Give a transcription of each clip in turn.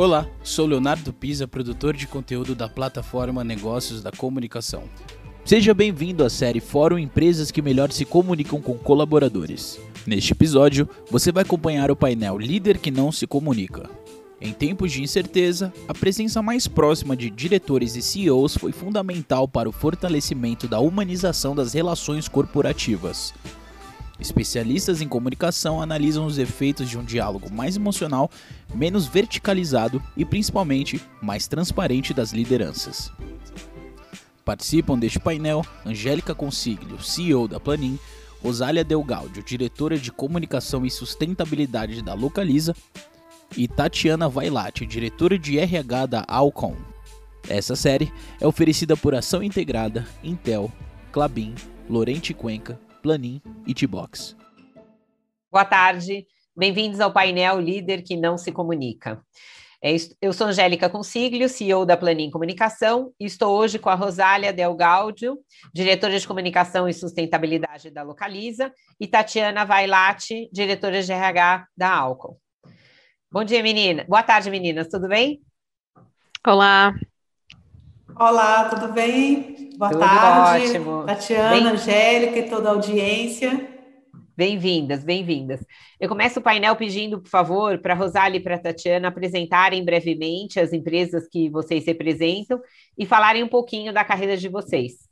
Olá, sou Leonardo Pisa, produtor de conteúdo da plataforma Negócios da Comunicação. Seja bem-vindo à série Fórum Empresas que melhor se comunicam com colaboradores. Neste episódio, você vai acompanhar o painel Líder que não se comunica. Em tempos de incerteza, a presença mais próxima de diretores e CEOs foi fundamental para o fortalecimento da humanização das relações corporativas. Especialistas em comunicação analisam os efeitos de um diálogo mais emocional, menos verticalizado e principalmente mais transparente das lideranças. Participam deste painel Angélica Consiglio, CEO da Planin, Rosália Delgaudio, diretora de comunicação e sustentabilidade da Localiza, e Tatiana Vailate, diretora de RH da Alcon. Essa série é oferecida por Ação Integrada, Intel, Clabin, Lorente Cuenca, Planin e T-Box. Boa tarde, bem-vindos ao painel Líder que não se comunica. É eu sou Angélica Consiglio, CEO da Planin Comunicação, e estou hoje com a Rosália Del Gaudio, diretora de comunicação e sustentabilidade da Localiza, e Tatiana Vailate, diretora de RH da Alcon. Bom dia, menina. Boa tarde, meninas. Tudo bem? Olá. Olá, tudo bem? Boa tudo tarde. Ótimo. Tatiana, bem... Angélica e toda a audiência. Bem-vindas, bem-vindas. Eu começo o painel pedindo, por favor, para a Rosália e para a Tatiana apresentarem brevemente as empresas que vocês representam e falarem um pouquinho da carreira de vocês.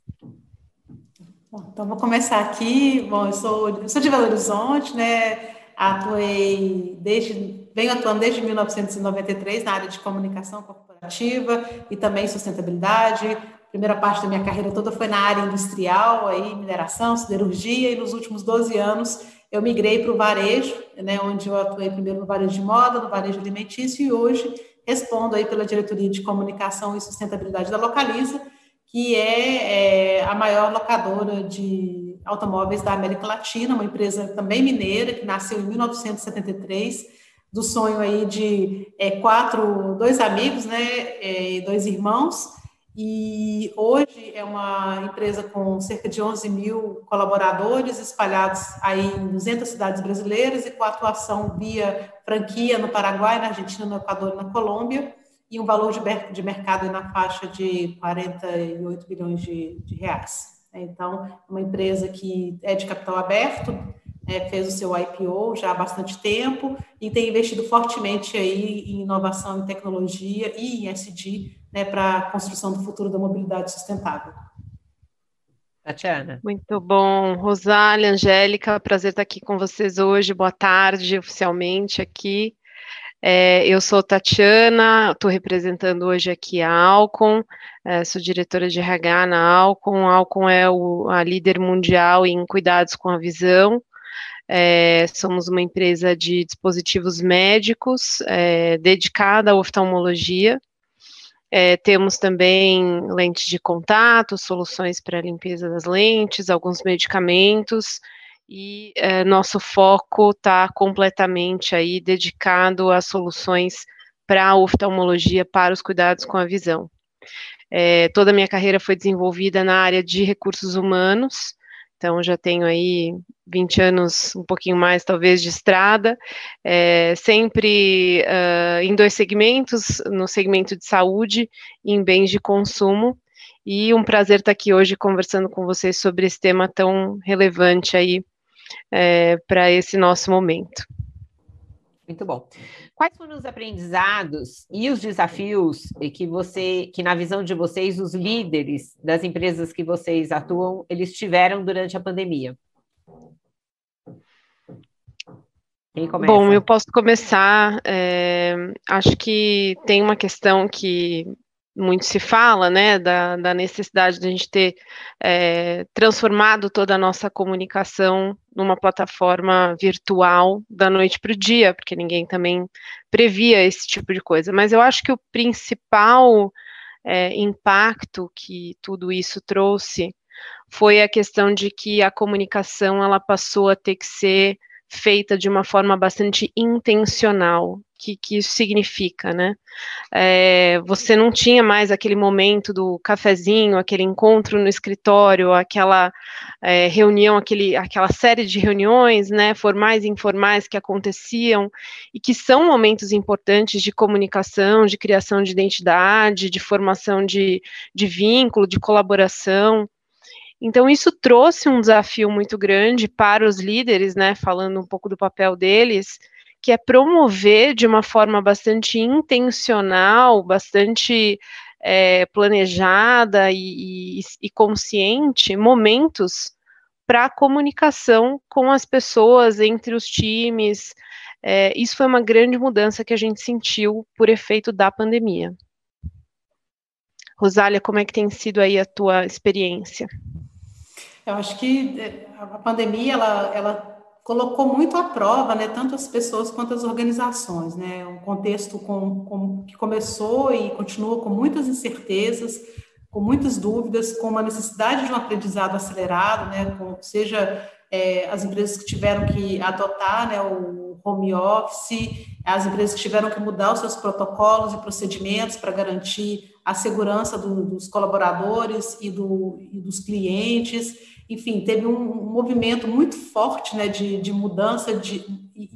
Bom, então, vou começar aqui. Bom, eu sou, eu sou de Belo Horizonte, né? Atuei desde, venho atuando desde 1993 na área de comunicação corporativa e também sustentabilidade. Primeira parte da minha carreira toda foi na área industrial, aí mineração, siderurgia, e nos últimos 12 anos eu migrei para o varejo, né, onde eu atuei primeiro no varejo de moda, no varejo alimentício, e hoje respondo aí pela diretoria de comunicação e sustentabilidade da Localiza, que é, é a maior locadora de automóveis da América Latina, uma empresa também mineira, que nasceu em 1973, do sonho aí de é, quatro, dois amigos, né, é, dois irmãos, e hoje é uma empresa com cerca de 11 mil colaboradores espalhados aí em 200 cidades brasileiras e com atuação via franquia no Paraguai, na Argentina, no Equador e na Colômbia, e um valor de, mercado na faixa de 48 bilhões de, de reais. Então, é uma empresa que é de capital aberto, é, fez o seu IPO já há bastante tempo e tem investido fortemente aí em inovação em tecnologia e em SD né, para a construção do futuro da mobilidade sustentável. Tatiana. Muito bom. Rosália, Angélica, prazer estar aqui com vocês hoje. Boa tarde, oficialmente aqui. É, eu sou Tatiana, estou representando hoje aqui a Alcon, é, sou diretora de RH na Alcon. A Alcon é o, a líder mundial em cuidados com a visão. É, somos uma empresa de dispositivos médicos é, dedicada à oftalmologia. É, temos também lentes de contato, soluções para limpeza das lentes, alguns medicamentos e é, nosso foco está completamente aí dedicado a soluções para a oftalmologia, para os cuidados com a visão. É, toda a minha carreira foi desenvolvida na área de recursos humanos, então já tenho aí 20 anos, um pouquinho mais talvez, de estrada, é, sempre uh, em dois segmentos, no segmento de saúde e em bens de consumo, e um prazer estar aqui hoje conversando com vocês sobre esse tema tão relevante aí é, para esse nosso momento. Muito bom. Quais foram os aprendizados e os desafios que você, que na visão de vocês, os líderes das empresas que vocês atuam, eles tiveram durante a pandemia? Bom, eu posso começar. É, acho que tem uma questão que muito se fala, né, da, da necessidade de a gente ter é, transformado toda a nossa comunicação numa plataforma virtual da noite para o dia, porque ninguém também previa esse tipo de coisa. Mas eu acho que o principal é, impacto que tudo isso trouxe foi a questão de que a comunicação ela passou a ter que ser feita de uma forma bastante intencional. Que, que isso significa, né? É, você não tinha mais aquele momento do cafezinho, aquele encontro no escritório, aquela é, reunião, aquele, aquela série de reuniões, né, formais e informais que aconteciam e que são momentos importantes de comunicação, de criação de identidade, de formação de, de vínculo, de colaboração. Então, isso trouxe um desafio muito grande para os líderes, né, falando um pouco do papel deles, que é promover de uma forma bastante intencional, bastante é, planejada e, e, e consciente momentos para comunicação com as pessoas, entre os times. É, isso foi uma grande mudança que a gente sentiu por efeito da pandemia. Rosália, como é que tem sido aí a tua experiência? Eu acho que é, a pandemia ela, ela colocou muito à prova, né, tanto as pessoas quanto as organizações, né, um contexto com, com, que começou e continua com muitas incertezas, com muitas dúvidas, com uma necessidade de um aprendizado acelerado, né, com, seja é, as empresas que tiveram que adotar né, o home office, as empresas que tiveram que mudar os seus protocolos e procedimentos para garantir a segurança do, dos colaboradores e, do, e dos clientes, enfim, teve um, movimento muito forte né, de, de mudança de, e,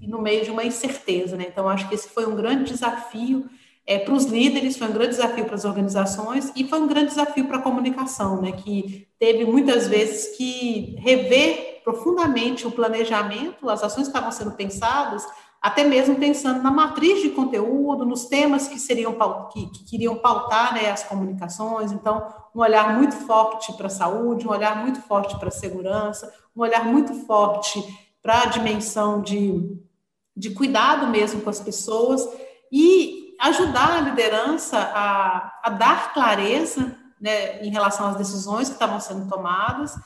e, no meio de uma incerteza. Né? Então, acho que esse foi um grande desafio é, para os líderes, foi um grande desafio para as organizações e foi um grande desafio para a comunicação, né, que teve muitas vezes que rever profundamente o planejamento, as ações que estavam sendo pensadas, até mesmo pensando na matriz de conteúdo, nos temas que seriam que, que queriam pautar né, as comunicações. Então, um olhar muito forte para a saúde, um olhar muito forte para a segurança, um olhar muito forte para a dimensão de, de cuidado mesmo com as pessoas e ajudar a liderança a, a dar clareza né, em relação às decisões que estavam sendo tomadas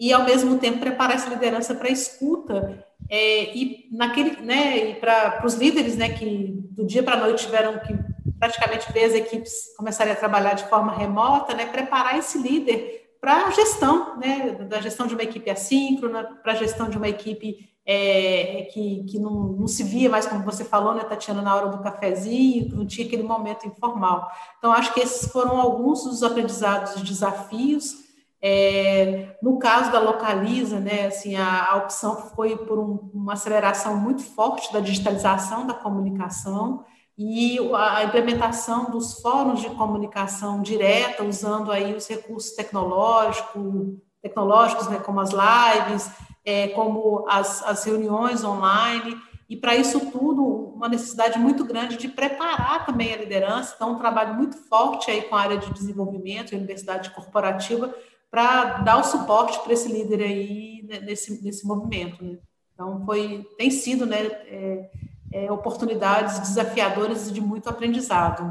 e, ao mesmo tempo, preparar essa liderança para a escuta é, e naquele, né, e para os líderes, né, que do dia para a noite tiveram que praticamente ver as equipes começarem a trabalhar de forma remota, né, preparar esse líder para a gestão, né, da gestão de uma equipe assíncrona, para a gestão de uma equipe é, que, que não, não, se via mais, como você falou, né, Tatiana, na hora do cafezinho, não tinha aquele momento informal. Então, acho que esses foram alguns dos aprendizados e desafios é, no caso da Localiza, né, assim, a, a opção foi por um, uma aceleração muito forte da digitalização da comunicação e a implementação dos fóruns de comunicação direta, usando aí os recursos tecnológicos, tecnológicos né, como as lives, é, como as, as reuniões online, e para isso tudo, uma necessidade muito grande de preparar também a liderança, então um trabalho muito forte aí com a área de desenvolvimento e universidade corporativa, para dar o suporte para esse líder aí né, nesse, nesse movimento. Né? Então, foi, tem sido né, é, é, oportunidades desafiadoras e de muito aprendizado.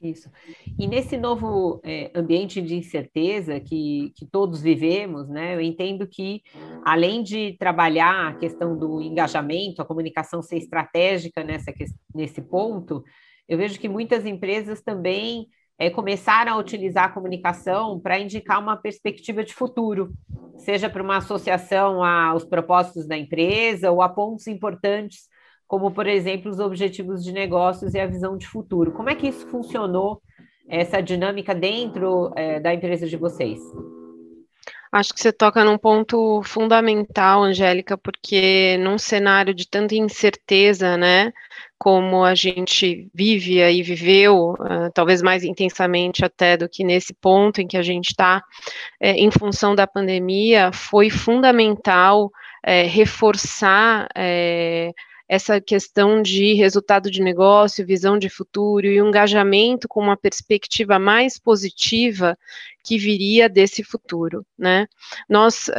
Isso. E nesse novo é, ambiente de incerteza que, que todos vivemos, né, eu entendo que, além de trabalhar a questão do engajamento, a comunicação ser estratégica nessa, nesse ponto, eu vejo que muitas empresas também é, começar a utilizar a comunicação para indicar uma perspectiva de futuro, seja para uma associação aos propósitos da empresa ou a pontos importantes, como, por exemplo, os objetivos de negócios e a visão de futuro. Como é que isso funcionou, essa dinâmica dentro é, da empresa de vocês? Acho que você toca num ponto fundamental, Angélica, porque num cenário de tanta incerteza, né, como a gente vive e viveu, uh, talvez mais intensamente até do que nesse ponto em que a gente está, é, em função da pandemia, foi fundamental é, reforçar é, essa questão de resultado de negócio, visão de futuro e engajamento com uma perspectiva mais positiva que viria desse futuro, né? Nós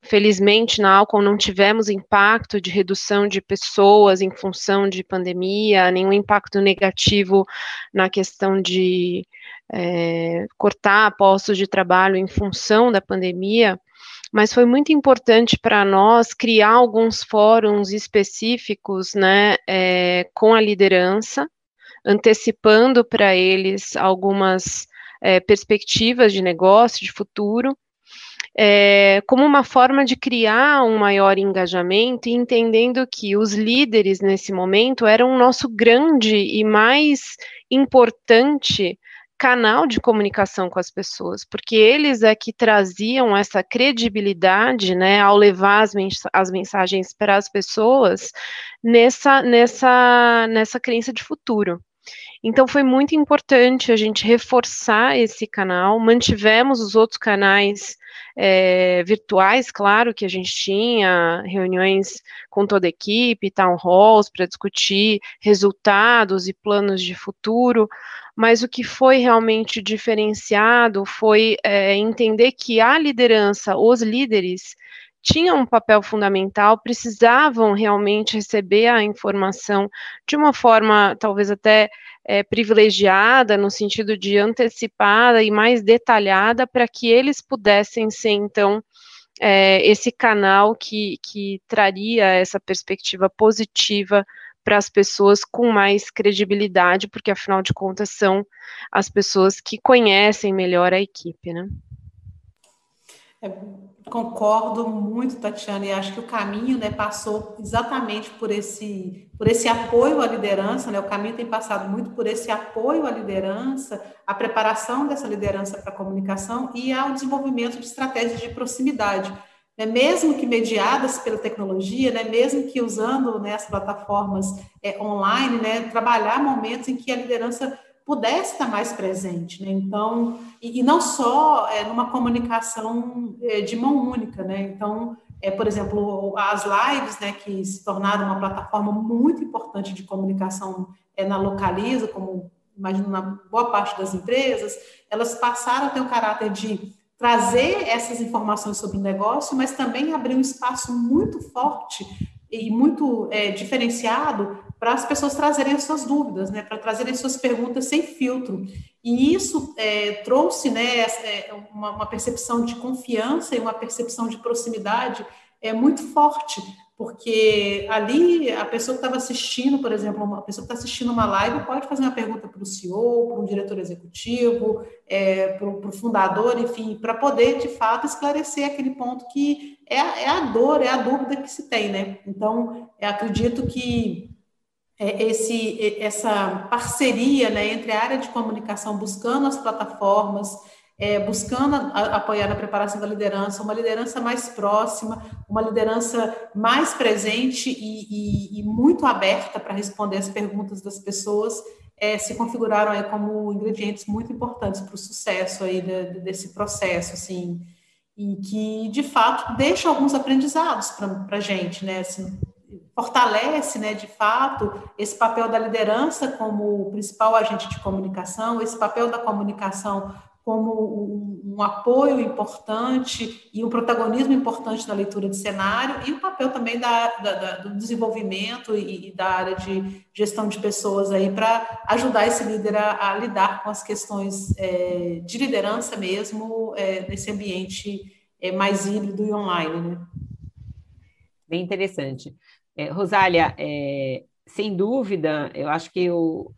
Felizmente, na Alcon não tivemos impacto de redução de pessoas em função de pandemia, nenhum impacto negativo na questão de é, cortar postos de trabalho em função da pandemia, mas foi muito importante para nós criar alguns fóruns específicos né, é, com a liderança, antecipando para eles algumas é, perspectivas de negócio, de futuro, é, como uma forma de criar um maior engajamento e entendendo que os líderes nesse momento eram o nosso grande e mais importante canal de comunicação com as pessoas, porque eles é que traziam essa credibilidade, né, ao levar as, mens as mensagens para as pessoas nessa, nessa, nessa crença de futuro. Então foi muito importante a gente reforçar esse canal, mantivemos os outros canais é, virtuais, claro que a gente tinha reuniões com toda a equipe, town halls para discutir resultados e planos de futuro, mas o que foi realmente diferenciado foi é, entender que a liderança, os líderes, tinham um papel fundamental, precisavam realmente receber a informação de uma forma talvez até é, privilegiada, no sentido de antecipada e mais detalhada, para que eles pudessem ser, então, é, esse canal que, que traria essa perspectiva positiva para as pessoas com mais credibilidade, porque afinal de contas são as pessoas que conhecem melhor a equipe, né? É, concordo muito, Tatiana, e acho que o caminho né, passou exatamente por esse, por esse apoio à liderança, né? O caminho tem passado muito por esse apoio à liderança, a preparação dessa liderança para a comunicação e ao desenvolvimento de estratégias de proximidade. Né, mesmo que mediadas pela tecnologia, né, mesmo que usando né, as plataformas é, online, né, trabalhar momentos em que a liderança pudesse estar mais presente, né? Então, e, e não só é, numa comunicação é, de mão única, né? Então, é, por exemplo, as lives, né, que se tornaram uma plataforma muito importante de comunicação é, na Localiza, como imagino na boa parte das empresas, elas passaram a ter o caráter de trazer essas informações sobre o negócio, mas também abrir um espaço muito forte e muito é, diferenciado para as pessoas trazerem as suas dúvidas, né, para trazerem suas perguntas sem filtro. E isso é, trouxe né, é, uma, uma, percepção de confiança e uma percepção de proximidade é muito forte, porque ali a pessoa que estava assistindo, por exemplo, uma pessoa que está assistindo uma live pode fazer uma pergunta para o CEO, para um diretor executivo, é, para o fundador, enfim, para poder de fato esclarecer aquele ponto que é, é, a dor, é a dúvida que se tem, né? Então, acredito que é, esse, essa parceria né, entre a área de comunicação buscando as plataformas, é, buscando a, apoiar a preparação da liderança, uma liderança mais próxima, uma liderança mais presente e, e, e muito aberta para responder as perguntas das pessoas, é, se configuraram aí como ingredientes muito importantes para o sucesso aí de, desse processo, assim, e que de fato deixa alguns aprendizados para a gente, né? Assim, fortalece, né, de fato, esse papel da liderança como principal agente de comunicação, esse papel da comunicação como um, um, apoio importante e um protagonismo importante na leitura de cenário, e o papel também da, da, da do desenvolvimento e, e, da área de gestão de pessoas aí para ajudar esse líder a, a, lidar com as questões é, de liderança mesmo é, nesse ambiente é, mais híbrido e online. Né? Bem interessante. É, Rosália, é, sem dúvida, eu acho que o,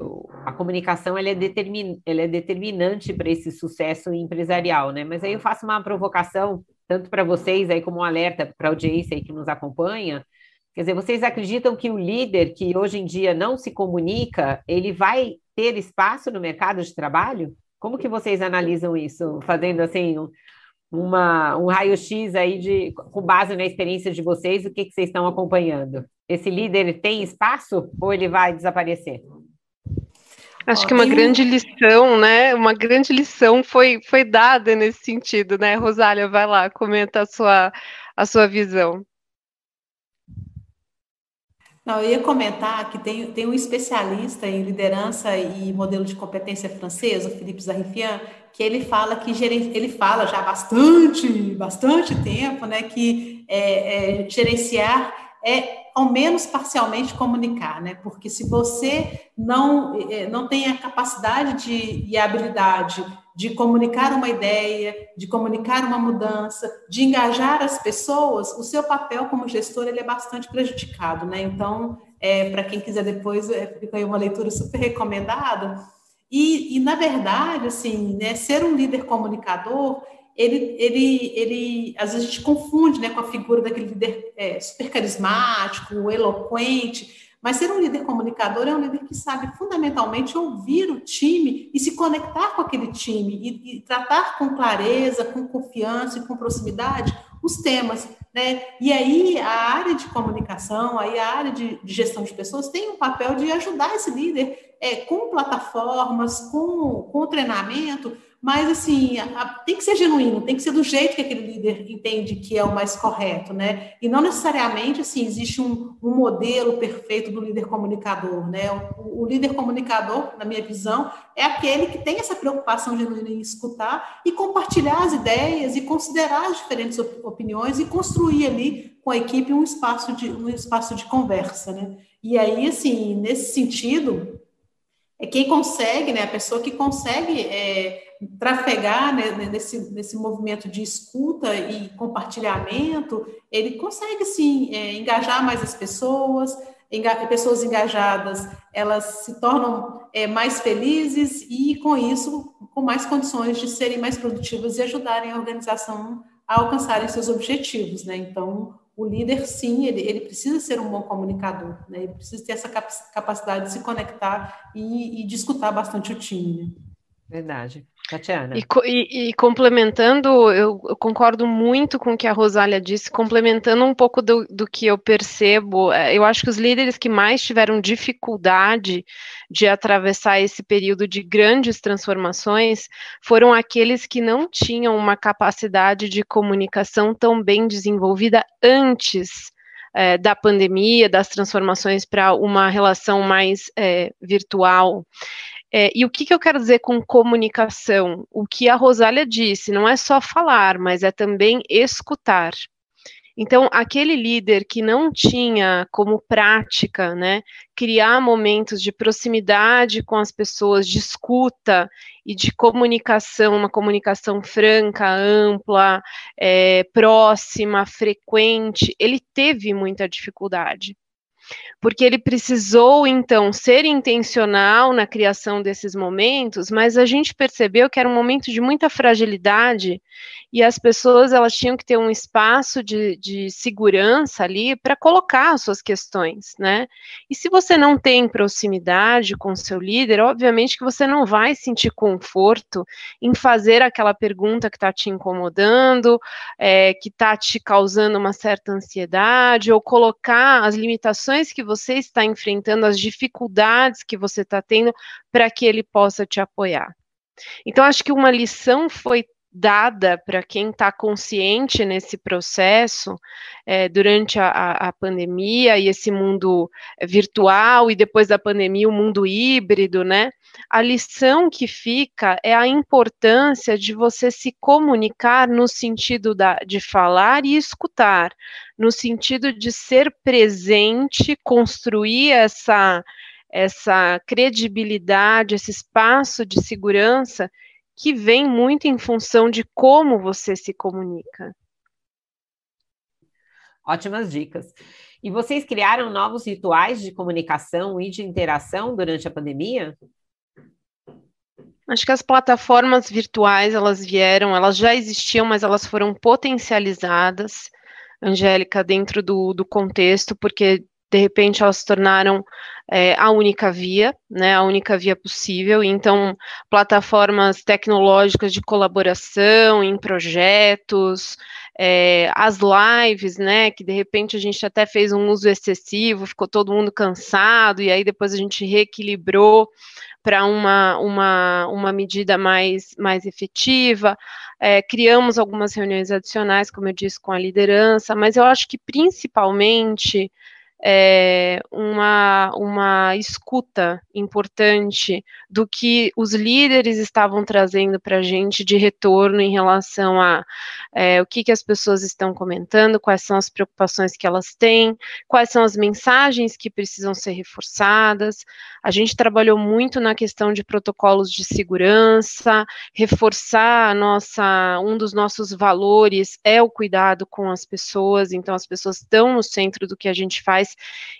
a comunicação ela é, determin, ela é determinante para esse sucesso empresarial, né? Mas aí eu faço uma provocação, tanto para vocês aí como um alerta para a audiência aí que nos acompanha. Quer dizer, vocês acreditam que o líder que hoje em dia não se comunica, ele vai ter espaço no mercado de trabalho? Como que vocês analisam isso, fazendo assim uma, um raio-x aí de, com base na experiência de vocês, o que, que vocês estão acompanhando? Esse líder tem espaço ou ele vai desaparecer? Acho que uma grande lição, né? Uma grande lição foi, foi dada nesse sentido, né? Rosália, vai lá, comenta a sua, a sua visão. Não, eu ia comentar que tem, tem um especialista em liderança e modelo de competência francesa, o Philippe Zarifian, que ele fala que ele fala já há bastante, bastante tempo, né, que é, é, gerenciar é ao menos parcialmente comunicar, né? Porque se você não é, não tem a capacidade de, e a habilidade de comunicar uma ideia, de comunicar uma mudança, de engajar as pessoas, o seu papel como gestor ele é bastante prejudicado, né? Então, é, para quem quiser depois, é, fica aí uma leitura super recomendada. E, e, na verdade, assim, né, ser um líder comunicador, ele, ele, ele, às vezes a gente confunde né, com a figura daquele líder é, super carismático, eloquente, mas ser um líder comunicador é um líder que sabe fundamentalmente ouvir o time e se conectar com aquele time e, e tratar com clareza, com confiança e com proximidade os temas. Né? E aí a área de comunicação, aí a área de, de gestão de pessoas tem um papel de ajudar esse líder é, com plataformas, com, com treinamento, mas assim, a, tem que ser genuíno, tem que ser do jeito que aquele líder entende que é o mais correto, né? E não necessariamente assim existe um, um modelo perfeito do líder comunicador, né? O, o, líder comunicador, na minha visão, é aquele que tem essa preocupação genuína em escutar e compartilhar as ideias e considerar as diferentes opiniões e construir ali com a equipe um espaço de um espaço de conversa, né? E aí, assim, nesse sentido, é quem consegue, né? A pessoa que consegue é, trafegar né, nesse, nesse movimento de escuta e compartilhamento, ele consegue sim é, engajar mais as pessoas, enga pessoas engajadas, elas se tornam é, mais felizes e com isso com mais condições de serem mais produtivas e ajudarem a organização a alcançarem seus objetivos, né? Então o líder sim, ele, ele precisa ser um bom comunicador, né? Ele precisa ter essa capacidade de se conectar e, e de escutar bastante o time. Né? Verdade. Tatiana. E, e, e complementando, eu, eu, concordo muito com o que a Rosália disse, complementando um pouco do, do, que eu percebo, é, eu acho que os líderes que mais tiveram dificuldade de atravessar esse período de grandes transformações foram aqueles que não tinham uma capacidade de comunicação tão bem desenvolvida antes é, da pandemia, das transformações para uma relação mais é, virtual. É, e o que, que, eu quero dizer com comunicação? O que a Rosália disse, não é só falar, mas é também escutar. Então, aquele líder que não tinha como prática, né, criar momentos de proximidade com as pessoas, de escuta e de comunicação, uma comunicação franca, ampla, é, próxima, frequente, ele teve muita dificuldade porque ele precisou então ser intencional na criação desses momentos, mas a gente percebeu que era um momento de muita fragilidade e as pessoas elas tinham que ter um espaço de, de segurança ali para colocar as suas questões, né? E se você não tem proximidade com seu líder, obviamente que você não vai sentir conforto em fazer aquela pergunta que está te incomodando, é, que está te causando uma certa ansiedade, ou colocar as limitações que você está enfrentando, as dificuldades que você está tendo, para que ele possa te apoiar. Então, acho que uma lição foi dada para quem está consciente nesse processo é, durante a, a, pandemia e esse mundo virtual e depois da pandemia o mundo híbrido, né? A lição que fica é a importância de você se comunicar no sentido da, de falar e escutar, no sentido de ser presente, construir essa essa credibilidade, esse espaço de segurança que vem muito em função de como você se comunica. Ótimas dicas. E vocês criaram novos rituais de comunicação e de interação durante a pandemia? Acho que as plataformas virtuais, elas vieram, elas já existiam, mas elas foram potencializadas, Angélica, dentro do, do contexto, porque de repente elas se tornaram é, a única via, né, a única via possível. Então, plataformas tecnológicas de colaboração em projetos, é, as lives, né, que de repente a gente até fez um uso excessivo, ficou todo mundo cansado, e aí depois a gente reequilibrou para uma, uma, uma medida mais, mais efetiva. É, criamos algumas reuniões adicionais, como eu disse, com a liderança, mas eu acho que principalmente é, uma, uma escuta importante do que os líderes estavam trazendo para a gente de retorno em relação a é, o que, que as pessoas estão comentando, quais são as preocupações que elas têm, quais são as mensagens que precisam ser reforçadas. A gente trabalhou muito na questão de protocolos de segurança, reforçar nossa, um dos nossos valores é o cuidado com as pessoas, então as pessoas estão no centro do que a gente faz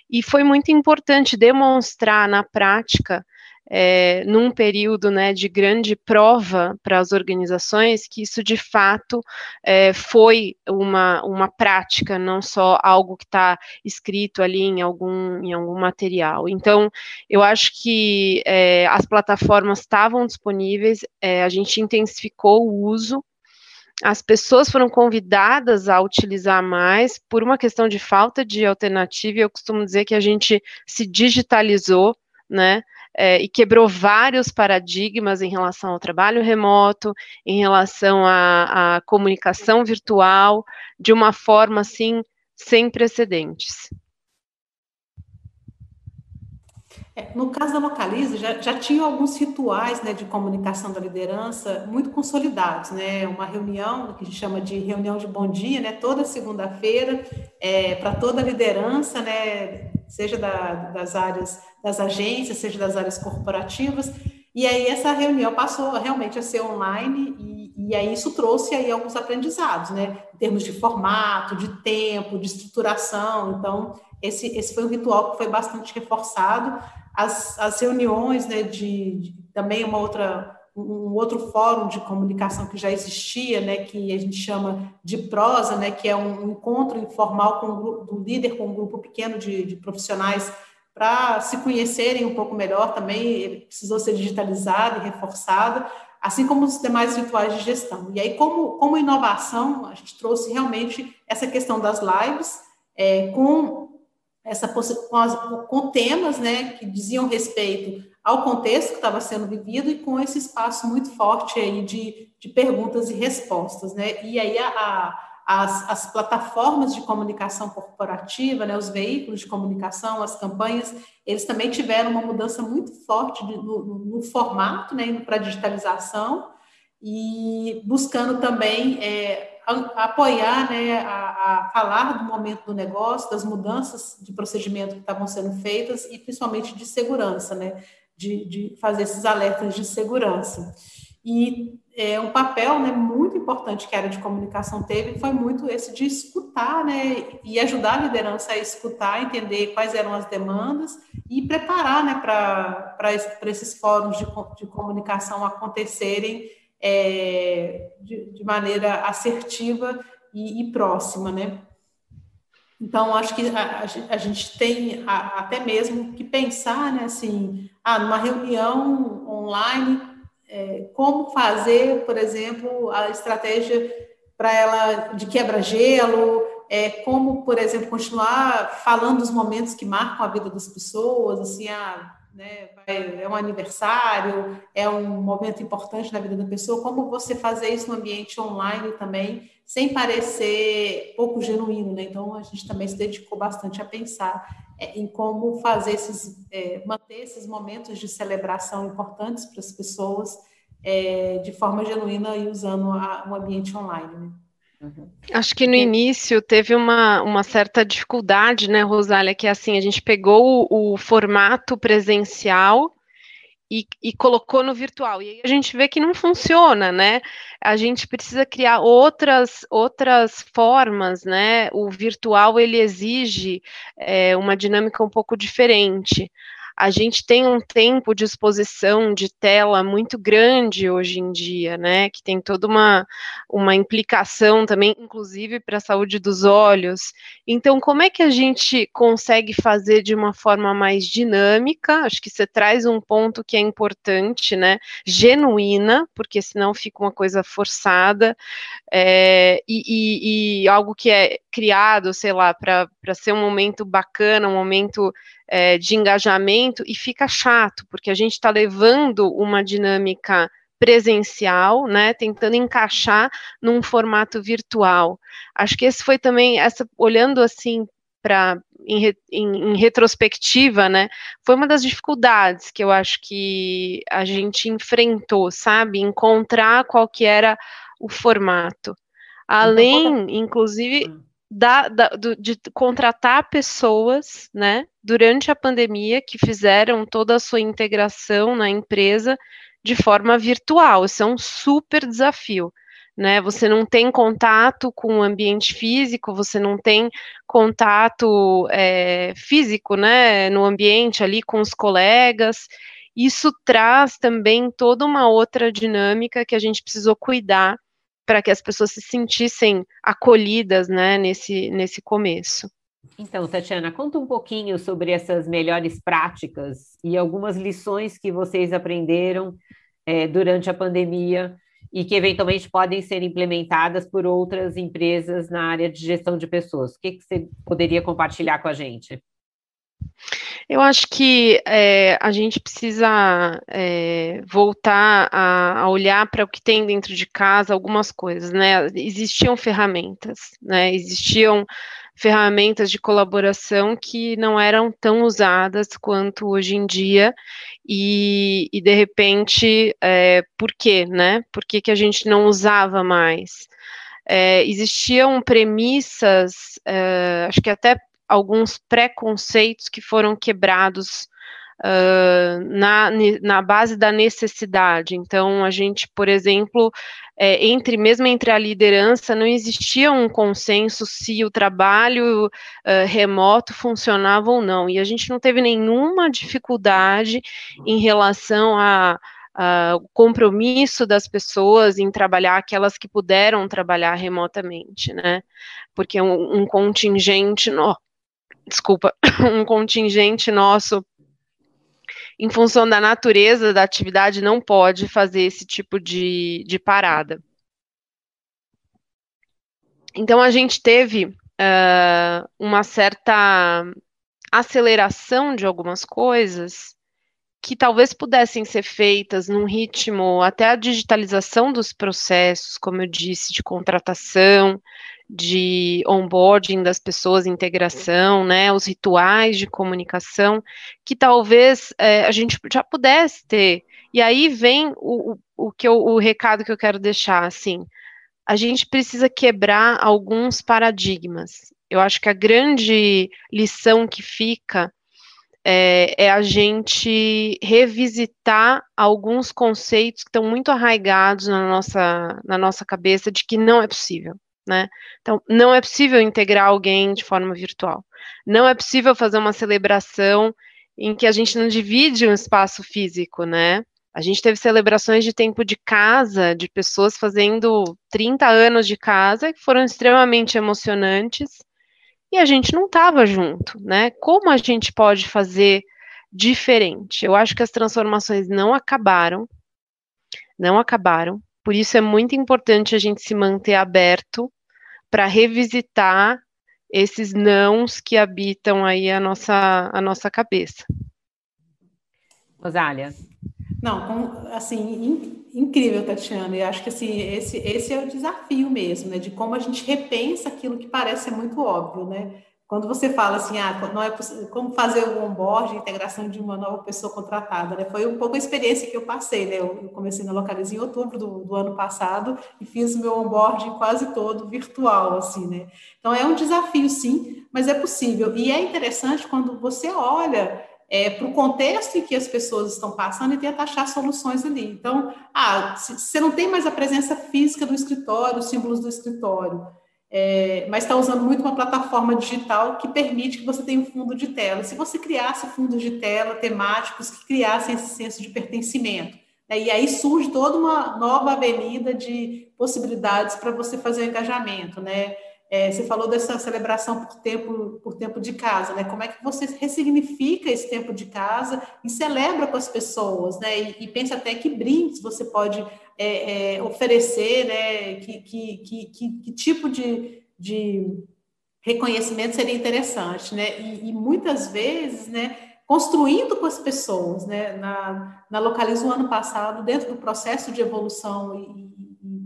e foi muito importante demonstrar na prática é, num período né, de grande prova para as organizações, que isso de fato é, foi uma, uma prática, não só algo que está escrito ali em algum, em algum material. Então, eu acho que é, as plataformas estavam disponíveis, é, a gente intensificou o uso, as pessoas foram convidadas a utilizar mais por uma questão de falta de alternativa, e eu costumo dizer que a gente se digitalizou, né? É, e quebrou vários paradigmas em relação ao trabalho remoto, em relação à, à comunicação virtual, de uma forma assim sem precedentes. É, no caso da Localize, já, já tinha alguns rituais né, de comunicação da liderança muito consolidados, né? Uma reunião, que a gente chama de reunião de bom dia, né? Toda segunda-feira, é, para toda a liderança, né? Seja da, das áreas das agências, seja das áreas corporativas. E aí essa reunião passou realmente a ser online e, e aí isso trouxe aí alguns aprendizados, né? Em termos de formato, de tempo, de estruturação. Então, esse, esse foi um ritual que foi bastante reforçado as, as reuniões, né, de, de também uma outra um outro fórum de comunicação que já existia, né, que a gente chama de prosa, né, que é um encontro informal com do líder com um grupo pequeno de, de profissionais para se conhecerem um pouco melhor também, precisou ser digitalizado e reforçado, assim como os demais rituais de gestão. E aí, como, como inovação, a gente trouxe realmente essa questão das lives, é, com essa com, com temas né, que diziam respeito ao contexto que estava sendo vivido e com esse espaço muito forte aí de, de perguntas e respostas. Né? E aí a, a, as, as plataformas de comunicação corporativa, né, os veículos de comunicação, as campanhas, eles também tiveram uma mudança muito forte de, no, no, formato, né, indo para a digitalização e buscando também é, apoiar, né, a, a, falar do momento do negócio, das mudanças de procedimento que estavam sendo feitas e principalmente de segurança, né, de, de fazer esses alertas de segurança. E é, um papel né, muito importante que a área de comunicação teve foi muito esse de escutar, né, e ajudar a liderança a escutar, entender quais eram as demandas e preparar, né, para esses fóruns de, de comunicação acontecerem é, de, de, maneira assertiva e, e, próxima, né? Então, acho que a, a gente tem a, até mesmo que pensar, né, assim, ah, numa reunião online, é, como fazer, por exemplo, a estratégia para ela de quebra-gelo, é, como, por exemplo, continuar falando dos momentos que marcam a vida das pessoas, assim, ah, né? é um aniversário, é um momento importante na vida da pessoa, como você fazer isso no ambiente online também, sem parecer pouco genuíno, né? Então a gente também se dedicou bastante a pensar é, em como fazer esses, é, manter esses momentos de celebração importantes para as pessoas é, de forma genuína e usando a, um ambiente online, né? Uhum. Acho que no início teve uma, uma certa dificuldade, né, Rosália, que é assim, a gente pegou o, o formato presencial e, e, colocou no virtual. E aí a gente vê que não funciona, né? A gente precisa criar outras, outras formas, né? O virtual, ele exige é, uma dinâmica um pouco diferente a gente tem um tempo de exposição de tela muito grande hoje em dia, né? Que tem toda uma, uma implicação também, inclusive para a saúde dos olhos. Então, como é que a gente consegue fazer de uma forma mais dinâmica? Acho que você traz um ponto que é importante, né? Genuína, porque senão fica uma coisa forçada, é, e, e, e algo que é criado, sei lá, para ser um momento bacana, um momento é, de engajamento e fica chato, porque a gente está levando uma dinâmica presencial, né, tentando encaixar num formato virtual. Acho que esse foi também, essa, olhando assim para em, em, em, retrospectiva, né, foi uma das dificuldades que eu acho que a gente enfrentou, sabe, encontrar qual que era o formato. Então, Além, inclusive, hum da, da, do, de contratar pessoas, né, durante a pandemia que fizeram toda a sua integração na empresa de forma virtual. Isso é um super desafio. Né, você não tem contato com o ambiente físico, você não tem contato é, físico, né, no ambiente ali com os colegas, isso traz também toda uma outra dinâmica que a gente precisou cuidar para que as pessoas se sentissem acolhidas, né, nesse, nesse começo. Então, Tatiana, conta um pouquinho sobre essas melhores práticas e algumas lições que vocês aprenderam é, durante a pandemia e que eventualmente podem ser implementadas por outras empresas na área de gestão de pessoas. O que, que você poderia compartilhar com a gente? Eu acho que é, a gente precisa é, voltar a, a olhar para o que tem dentro de casa, algumas coisas, né? Existiam ferramentas, né? Existiam ferramentas de colaboração que não eram tão usadas quanto hoje em dia, e, e de repente, é, por quê, né? Por que, que a gente não usava mais? É, existiam premissas, é, acho que até alguns preconceitos que foram quebrados uh, na, na base da necessidade. Então, a gente, por exemplo, é, entre mesmo entre a liderança, não existia um consenso se o trabalho uh, remoto funcionava ou não. E a gente não teve nenhuma dificuldade em relação a Uh, compromisso das pessoas em trabalhar aquelas que puderam trabalhar remotamente, né? Porque um, um contingente, no, desculpa, um contingente nosso, em função da natureza da atividade, não pode fazer esse tipo de, de parada. Então, a gente teve uh, uma certa aceleração de algumas coisas que talvez pudessem ser feitas num ritmo até a digitalização dos processos, como eu disse, de contratação, de onboarding das pessoas, integração, né, os rituais de comunicação, que talvez é, a gente já pudesse ter. E aí vem o, o, que eu, o recado que eu quero deixar, assim, a gente precisa quebrar alguns paradigmas. Eu acho que a grande lição que fica é, é, a gente revisitar alguns conceitos que estão muito arraigados na nossa, na nossa cabeça de que não é possível né? Então, não é possível integrar alguém de forma virtual. Não é possível fazer uma celebração em que a gente não divide um espaço físico, né? A gente teve celebrações de tempo de casa, de pessoas fazendo 30 anos de casa, que foram extremamente emocionantes, e a gente não estava junto, né? Como a gente pode fazer diferente? Eu acho que as transformações não acabaram, não acabaram, por isso é muito importante a gente se manter aberto para revisitar esses nãos que habitam aí a nossa, a nossa cabeça. Rosália. Não, assim, incrível, Tatiana. E acho que assim, esse, esse é o desafio mesmo, né? De como a gente repensa aquilo que parece ser muito óbvio, né? Quando você fala assim, ah, não é como fazer o onboard, a integração de uma nova pessoa contratada, né? Foi um pouco a experiência que eu passei, né? Eu comecei na Localiza em outubro do, do ano passado e fiz meu onboard quase todo virtual, assim, né? Então é um desafio, sim, mas é possível. E é interessante quando você olha é, para o contexto em que as pessoas estão passando e tenta achar soluções ali. Então, ah, você não tem mais a presença física do escritório, os símbolos do escritório é, mas está usando muito uma plataforma digital que permite que você tenha um fundo de tela. Se você criasse fundos de tela temáticos que criassem esse senso de pertencimento, né, e aí surge toda uma nova avenida de possibilidades para você fazer o engajamento, né? É, você falou dessa celebração por tempo, por tempo de casa, né? Como é que você ressignifica esse tempo de casa e celebra com as pessoas, né? E, e pensa até que brindes você pode é, é, oferecer, né? Que, que, que, que, tipo de, de reconhecimento seria interessante, né? E, e, muitas vezes, né? Construindo com as pessoas, né? Na, na Localiza, o ano passado, dentro do processo de evolução e,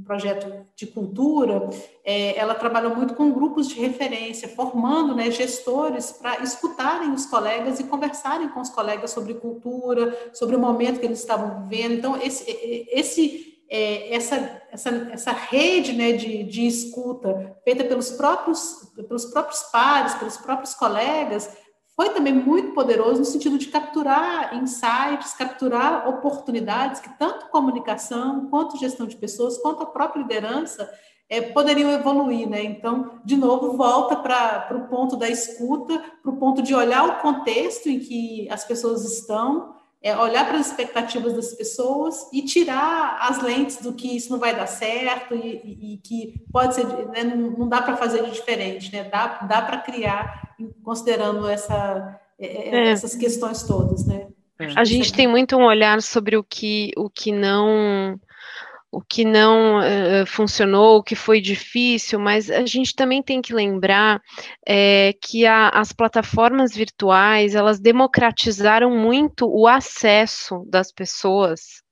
projeto de cultura, é, ela trabalhou muito com grupos de referência, formando né, gestores para escutarem os colegas e conversarem com os colegas sobre cultura, sobre o momento que eles estavam vivendo. Então, esse, esse, é, essa, essa, essa rede né, de, de escuta feita pelos próprios, pelos próprios pares, pelos próprios colegas, foi também muito poderoso no sentido de capturar insights, capturar oportunidades que tanto comunicação, quanto gestão de pessoas, quanto a própria liderança é, poderiam evoluir, né? Então, de novo, volta para o ponto da escuta, para o ponto de olhar o contexto em que as pessoas estão é olhar para as expectativas das pessoas e tirar as lentes do que isso não vai dar certo e, e, e que pode ser, né, não, não, dá para fazer de diferente, né? Dá, dá para criar considerando essa, é, é, é. essas questões todas, né? A gente tem muito um olhar sobre o que, o que não o que não uh, funcionou, o que foi difícil, mas a gente também tem que lembrar é, que a, as plataformas virtuais elas democratizaram muito o acesso das pessoas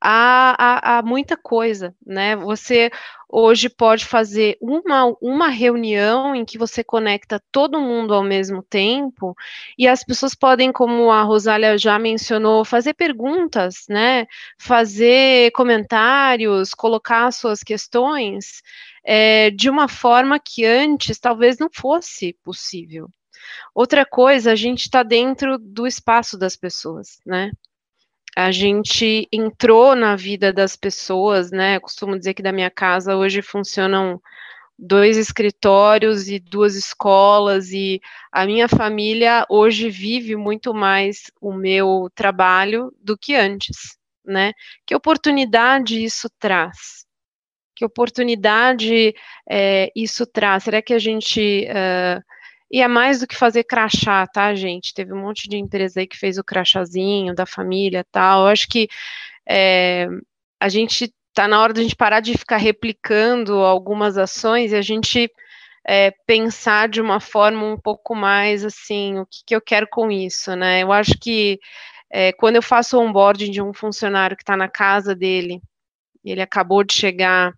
a, muita coisa, né? Você hoje pode fazer uma, uma reunião em que você conecta todo mundo ao mesmo tempo e as pessoas podem, como a Rosália já mencionou, fazer perguntas, né? Fazer comentários, colocar suas questões é, de uma forma que antes talvez não fosse possível. Outra coisa, a gente está dentro do espaço das pessoas, né? A gente entrou na vida das pessoas, né? Eu costumo dizer que da minha casa hoje funcionam dois escritórios e duas escolas e a minha família hoje vive muito mais o meu trabalho do que antes, né? Que oportunidade isso traz? Que oportunidade é, isso traz? Será que a gente uh, e é mais do que fazer crachá, tá, gente? Teve um monte de empresa aí que fez o crachazinho da família tal. Eu acho que é, a gente tá na hora de a gente parar de ficar replicando algumas ações e a gente é, pensar de uma forma um pouco mais assim, o que, que eu quero com isso, né? Eu acho que é, quando eu faço o onboarding de um funcionário que está na casa dele, ele acabou de chegar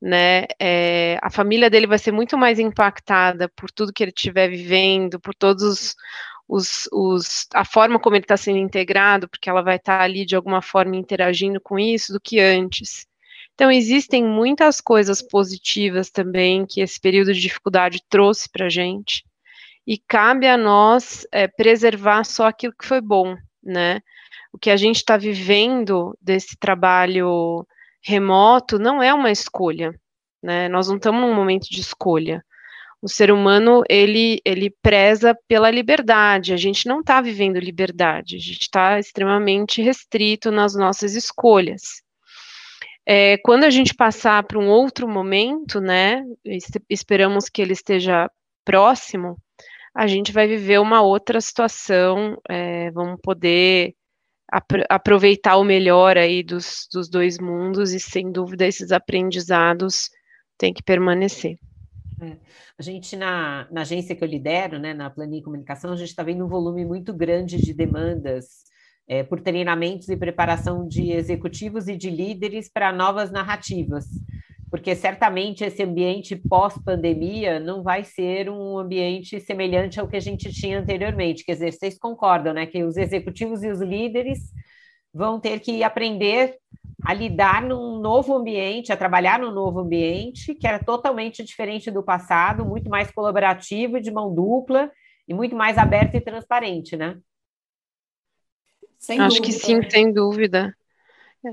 né? É, a família dele vai ser muito mais impactada por tudo que ele estiver vivendo, por todos os, os, os, a forma como ele está sendo integrado, porque ela vai estar tá ali de alguma forma interagindo com isso, do que antes. Então, existem muitas coisas positivas também que esse período de dificuldade trouxe para a gente, e cabe a nós é, preservar só aquilo que foi bom, né? O que a gente está vivendo desse trabalho remoto não é uma escolha, né? Nós não estamos num momento de escolha. O ser humano ele ele preza pela liberdade. A gente não está vivendo liberdade. A gente está extremamente restrito nas nossas escolhas. É, quando a gente passar para um outro momento, né? Esperamos que ele esteja próximo. A gente vai viver uma outra situação. É, vamos poder aproveitar o melhor aí dos, dos dois mundos e sem dúvida esses aprendizados têm que permanecer. É. A gente, na, na, agência que eu lidero, né, na Planning Comunicação, a gente está vendo um volume muito grande de demandas é, por treinamentos e preparação de executivos e de líderes para novas narrativas porque certamente esse ambiente pós-pandemia não vai ser um ambiente semelhante ao que a gente tinha anteriormente. Quer dizer, vocês concordam, né, que os executivos e os líderes vão ter que aprender a lidar num novo ambiente, a trabalhar num novo ambiente que era totalmente diferente do passado, muito mais colaborativo, de mão dupla e muito mais aberto e transparente, né? Sem Acho dúvida. que sim, sem dúvida.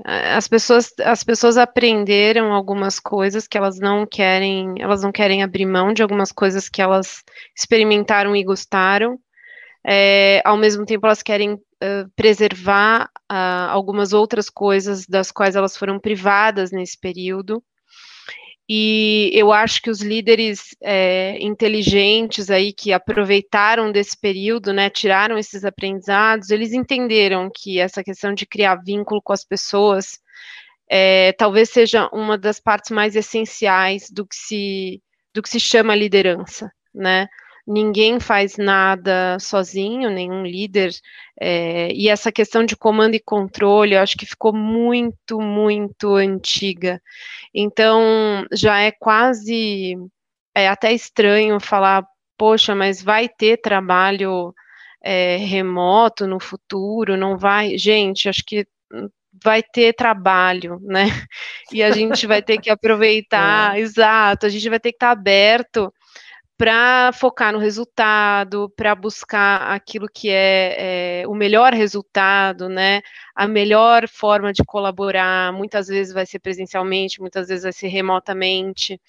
As pessoas, as pessoas aprenderam algumas coisas que elas não querem, elas não querem abrir mão de algumas coisas que elas experimentaram e gostaram. É, ao mesmo tempo, elas querem uh, preservar uh, algumas outras coisas das quais elas foram privadas nesse período. E eu acho que os líderes é, inteligentes aí que aproveitaram desse período, né, tiraram esses aprendizados, eles entenderam que essa questão de criar vínculo com as pessoas é, talvez seja uma das partes mais essenciais do que se do que se chama liderança, né? Ninguém faz nada sozinho, nenhum líder, é, e essa questão de comando e controle, eu acho que ficou muito, muito antiga. Então, já é quase, é até estranho falar, poxa, mas vai ter trabalho é, remoto no futuro, não vai? Gente, acho que vai ter trabalho, né? E a gente vai ter que aproveitar, é. exato, a gente vai ter que estar aberto para focar no resultado, para buscar aquilo que é, é, o melhor resultado, né? A melhor forma de colaborar. Muitas vezes vai ser presencialmente, muitas vezes vai ser remotamente.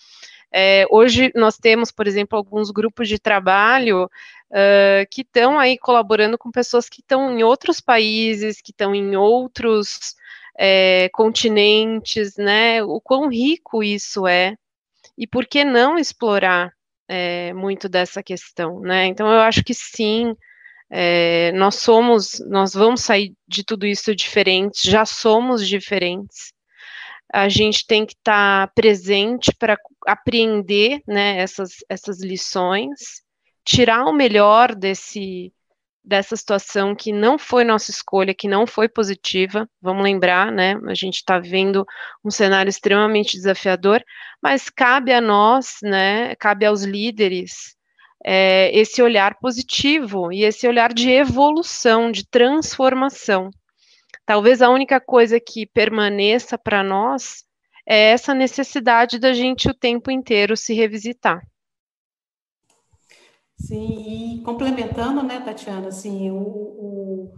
É, hoje nós temos, por exemplo, alguns grupos de trabalho uh, que estão aí colaborando com pessoas que estão em outros países, que estão em outros é, continentes, né? O quão rico isso é e por que não explorar é, muito dessa questão, né? Então eu acho que sim, é, nós somos, nós vamos sair de tudo isso diferentes, já somos diferentes. A gente tem que estar tá presente para apreender, né, essas, essas lições, tirar o melhor desse dessa situação que não foi nossa escolha, que não foi positiva, vamos lembrar, né? A gente está vendo um cenário extremamente desafiador, mas cabe a nós, né? Cabe aos líderes é, esse olhar positivo e esse olhar de evolução, de transformação. Talvez a única coisa que permaneça para nós é essa necessidade da gente o tempo inteiro se revisitar. Sim, e complementando, né, Tatiana, assim, o, o,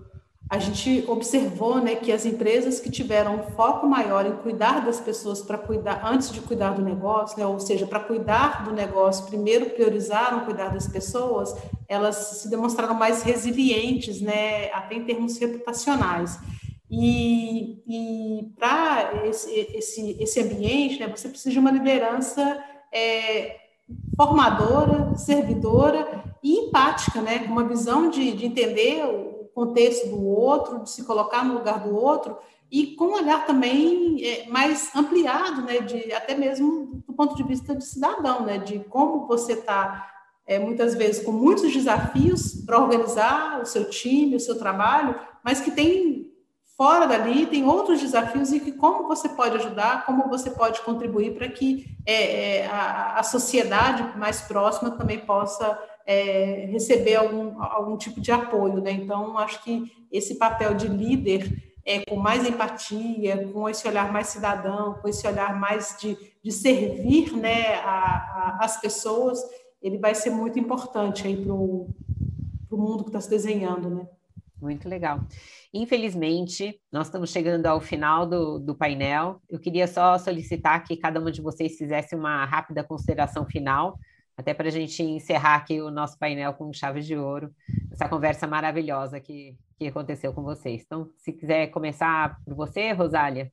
a gente observou, né, que as empresas que tiveram um foco maior em cuidar das pessoas para cuidar antes de cuidar do negócio, né, ou seja, para cuidar do negócio, primeiro priorizaram cuidar das pessoas, elas se demonstraram mais resilientes, né, até em termos reputacionais. E, e para esse, esse, esse ambiente, né, você precisa de uma liderança é, formadora, servidora e empática, né? com uma visão de, de entender o contexto do outro, de se colocar no lugar do outro e com um olhar também é, mais ampliado, né, de até mesmo do ponto de vista de cidadão, né, de como você está é, muitas vezes com muitos desafios para organizar o seu time, o seu trabalho, mas que tem fora dali tem outros desafios e que como você pode ajudar, como você pode contribuir para que é, é, a, a, sociedade mais próxima também possa é, receber algum, algum tipo de apoio, né? Então, acho que esse papel de líder é, com mais empatia, com esse olhar mais cidadão, com esse olhar mais de, de servir né, a, a, as pessoas, ele vai ser muito importante aí para o mundo que está se desenhando, né? Muito legal. Infelizmente, nós estamos chegando ao final do, do painel. Eu queria só solicitar que cada um de vocês fizesse uma rápida consideração final, até para a gente encerrar aqui o nosso painel com chave de ouro, essa conversa maravilhosa que, que aconteceu com vocês. Então, se quiser começar por você, Rosália.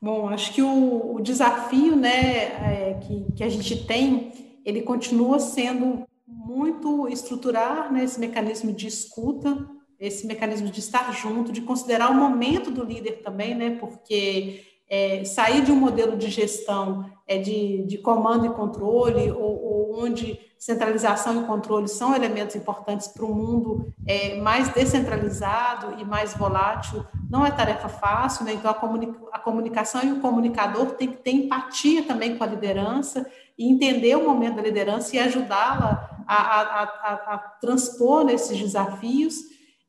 Bom, acho que o, o desafio né, é, que, que a gente tem, ele continua sendo muito estruturar né, esse mecanismo de escuta, esse mecanismo de estar junto, de considerar o momento do líder também, né, porque é, sair de um modelo de gestão é de, de comando e controle, ou, ou, onde centralização e controle são elementos importantes para um mundo é, mais descentralizado e mais volátil, não é tarefa fácil, né? então a, comunica a comunicação e o comunicador tem que ter empatia também com a liderança e entender o momento da liderança e ajudá-la a, a, a, a, transpor esses desafios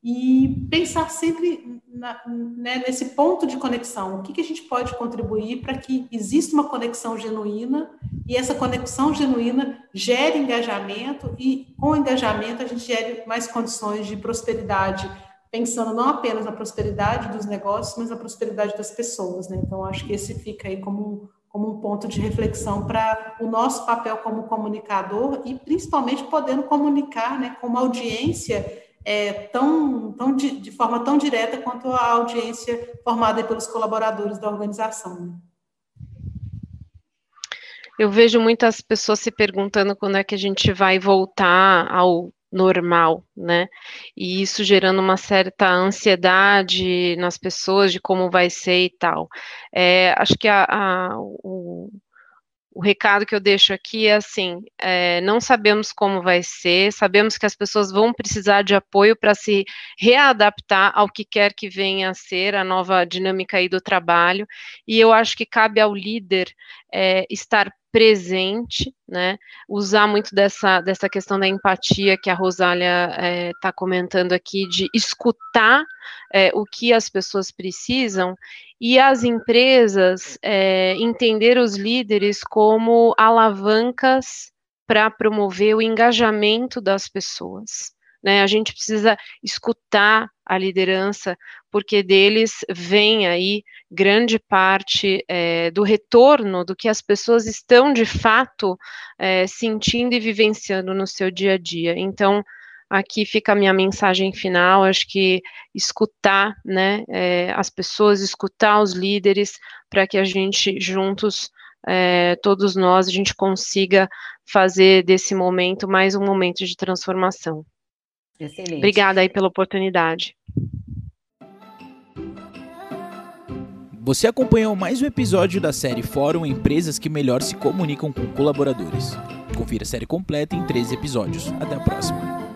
e pensar sempre na, né, nesse ponto de conexão. O que, que a gente pode contribuir para que exista uma conexão genuína e essa conexão genuína gere engajamento e, com engajamento, a gente gere mais condições de prosperidade, pensando não apenas na prosperidade dos negócios, mas na prosperidade das pessoas. Né? Então, acho que esse fica aí como como um ponto de reflexão para o nosso papel como comunicador e principalmente podendo comunicar né, com uma audiência é, tão, tão de, de, forma tão direta quanto a audiência formada pelos colaboradores da organização. Né? Eu vejo muitas pessoas se perguntando quando é que a gente vai voltar ao normal, né? E isso gerando uma certa ansiedade nas pessoas de como vai ser e tal. É, acho que a, a, o, o recado que eu deixo aqui é assim: é, não sabemos como vai ser, sabemos que as pessoas vão precisar de apoio para se readaptar ao que quer que venha a ser a nova dinâmica aí do trabalho, e eu acho que cabe ao líder é, estar presente, né? Usar muito dessa, dessa questão da empatia que a Rosália está é, tá comentando aqui, de escutar é, o que as pessoas precisam e as empresas é, entender os líderes como alavancas para promover o engajamento das pessoas. Né? A gente precisa escutar a liderança, porque deles vem aí grande parte é, do retorno do que as pessoas estão de fato é, sentindo e vivenciando no seu dia a dia. Então, aqui fica a minha mensagem final, acho que escutar, né, é, as pessoas, escutar os líderes, para que a gente juntos, é, todos nós, a gente consiga fazer desse momento mais um momento de transformação. Excelente. Obrigada aí pela oportunidade. Você acompanhou mais um episódio da série Fórum Empresas que melhor se comunicam com colaboradores. Confira a série completa em 13 episódios. Até a próxima.